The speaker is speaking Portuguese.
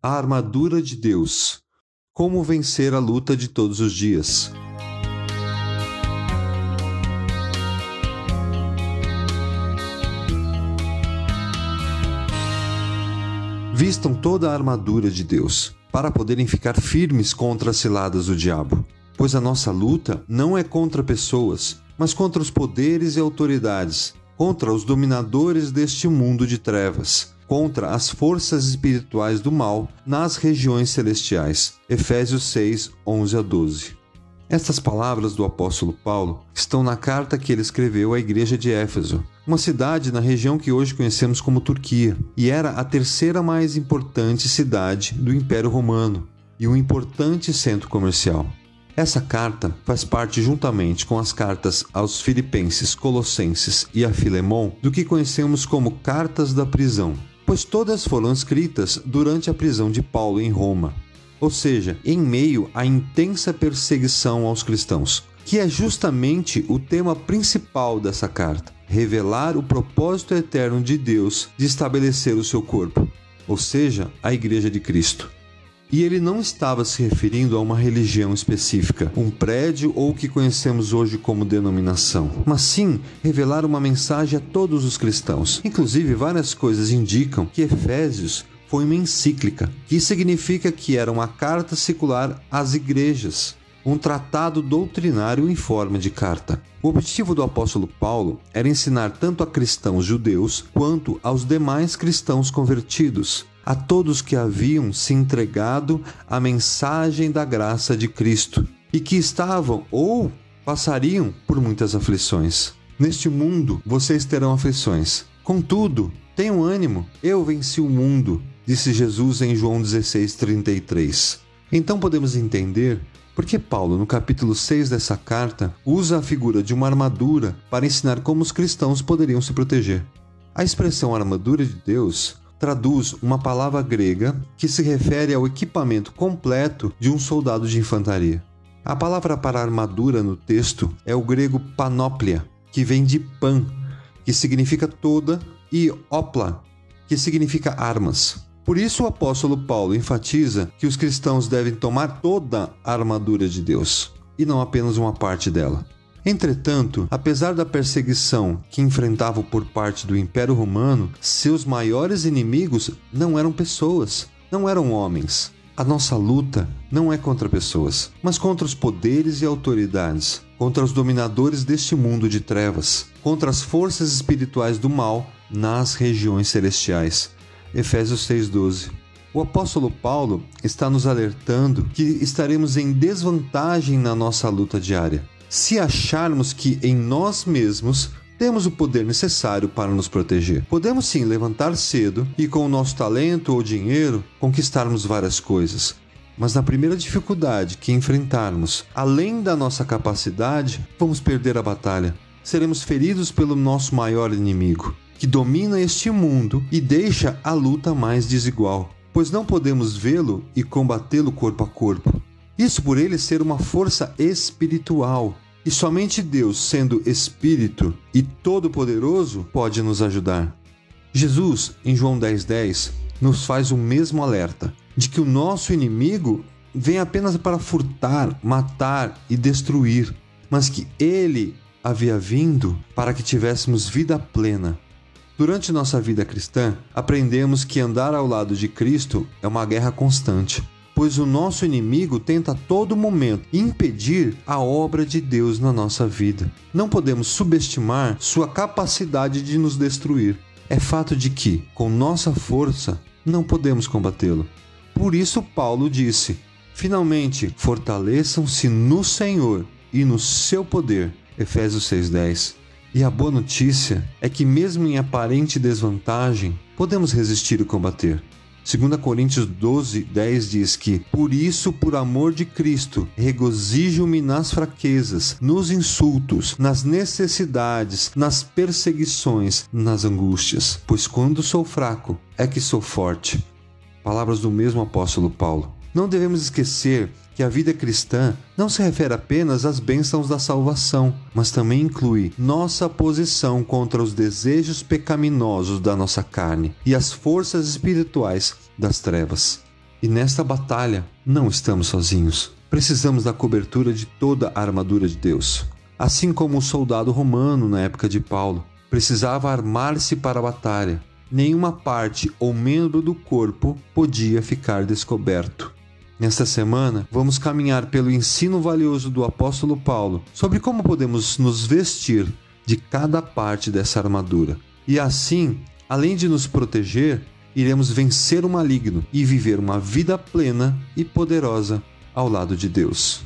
a armadura de Deus. Como vencer a luta de todos os dias. Vistam toda a armadura de Deus, para poderem ficar firmes contra as ciladas do diabo. Pois a nossa luta não é contra pessoas, mas contra os poderes e autoridades, contra os dominadores deste mundo de trevas, contra as forças espirituais do mal nas regiões celestiais. Efésios 6, 11 a 12. Estas palavras do apóstolo Paulo estão na carta que ele escreveu à igreja de Éfeso, uma cidade na região que hoje conhecemos como Turquia, e era a terceira mais importante cidade do Império Romano e um importante centro comercial. Essa carta faz parte, juntamente com as cartas aos Filipenses, Colossenses e a Filemon, do que conhecemos como cartas da prisão, pois todas foram escritas durante a prisão de Paulo em Roma, ou seja, em meio à intensa perseguição aos cristãos, que é justamente o tema principal dessa carta revelar o propósito eterno de Deus de estabelecer o seu corpo, ou seja, a Igreja de Cristo. E ele não estava se referindo a uma religião específica, um prédio ou o que conhecemos hoje como denominação, mas sim revelar uma mensagem a todos os cristãos. Inclusive, várias coisas indicam que Efésios foi uma encíclica, que significa que era uma carta secular às igrejas, um tratado doutrinário em forma de carta. O objetivo do apóstolo Paulo era ensinar tanto a cristãos judeus quanto aos demais cristãos convertidos a todos que haviam se entregado à mensagem da graça de Cristo e que estavam ou passariam por muitas aflições. Neste mundo vocês terão aflições. Contudo, tenham ânimo, eu venci o mundo, disse Jesus em João 16:33. Então podemos entender por que Paulo, no capítulo 6 dessa carta, usa a figura de uma armadura para ensinar como os cristãos poderiam se proteger. A expressão armadura de Deus traduz uma palavra grega que se refere ao equipamento completo de um soldado de infantaria. A palavra para armadura no texto é o grego panóplia, que vem de pan, que significa toda, e opla, que significa armas. Por isso o apóstolo Paulo enfatiza que os cristãos devem tomar toda a armadura de Deus, e não apenas uma parte dela. Entretanto, apesar da perseguição que enfrentavam por parte do Império Romano, seus maiores inimigos não eram pessoas, não eram homens. A nossa luta não é contra pessoas, mas contra os poderes e autoridades, contra os dominadores deste mundo de trevas, contra as forças espirituais do mal nas regiões celestiais. Efésios 6:12. O apóstolo Paulo está nos alertando que estaremos em desvantagem na nossa luta diária se acharmos que em nós mesmos temos o poder necessário para nos proteger. Podemos sim levantar cedo e, com o nosso talento ou dinheiro, conquistarmos várias coisas. Mas na primeira dificuldade que enfrentarmos, além da nossa capacidade, vamos perder a batalha. Seremos feridos pelo nosso maior inimigo, que domina este mundo e deixa a luta mais desigual, pois não podemos vê-lo e combatê-lo corpo a corpo. Isso por ele ser uma força espiritual. E somente Deus, sendo Espírito e Todo-Poderoso, pode nos ajudar. Jesus, em João 10,10, 10, nos faz o mesmo alerta de que o nosso inimigo vem apenas para furtar, matar e destruir, mas que ele havia vindo para que tivéssemos vida plena. Durante nossa vida cristã, aprendemos que andar ao lado de Cristo é uma guerra constante pois o nosso inimigo tenta a todo momento impedir a obra de Deus na nossa vida. Não podemos subestimar sua capacidade de nos destruir. É fato de que, com nossa força, não podemos combatê-lo. Por isso, Paulo disse: Finalmente, fortaleçam-se no Senhor e no seu poder. Efésios 6,10. E a boa notícia é que, mesmo em aparente desvantagem, podemos resistir e combater. 2 Coríntios 12, 10 diz que, por isso, por amor de Cristo, regozijo-me nas fraquezas, nos insultos, nas necessidades, nas perseguições, nas angústias, pois quando sou fraco é que sou forte. Palavras do mesmo apóstolo Paulo. Não devemos esquecer que a vida cristã não se refere apenas às bênçãos da salvação, mas também inclui nossa posição contra os desejos pecaminosos da nossa carne e as forças espirituais das trevas. E nesta batalha não estamos sozinhos. Precisamos da cobertura de toda a armadura de Deus. Assim como o soldado romano na época de Paulo precisava armar-se para a batalha, nenhuma parte ou membro do corpo podia ficar descoberto. Nesta semana, vamos caminhar pelo ensino valioso do apóstolo Paulo sobre como podemos nos vestir de cada parte dessa armadura. E assim, além de nos proteger, iremos vencer o maligno e viver uma vida plena e poderosa ao lado de Deus.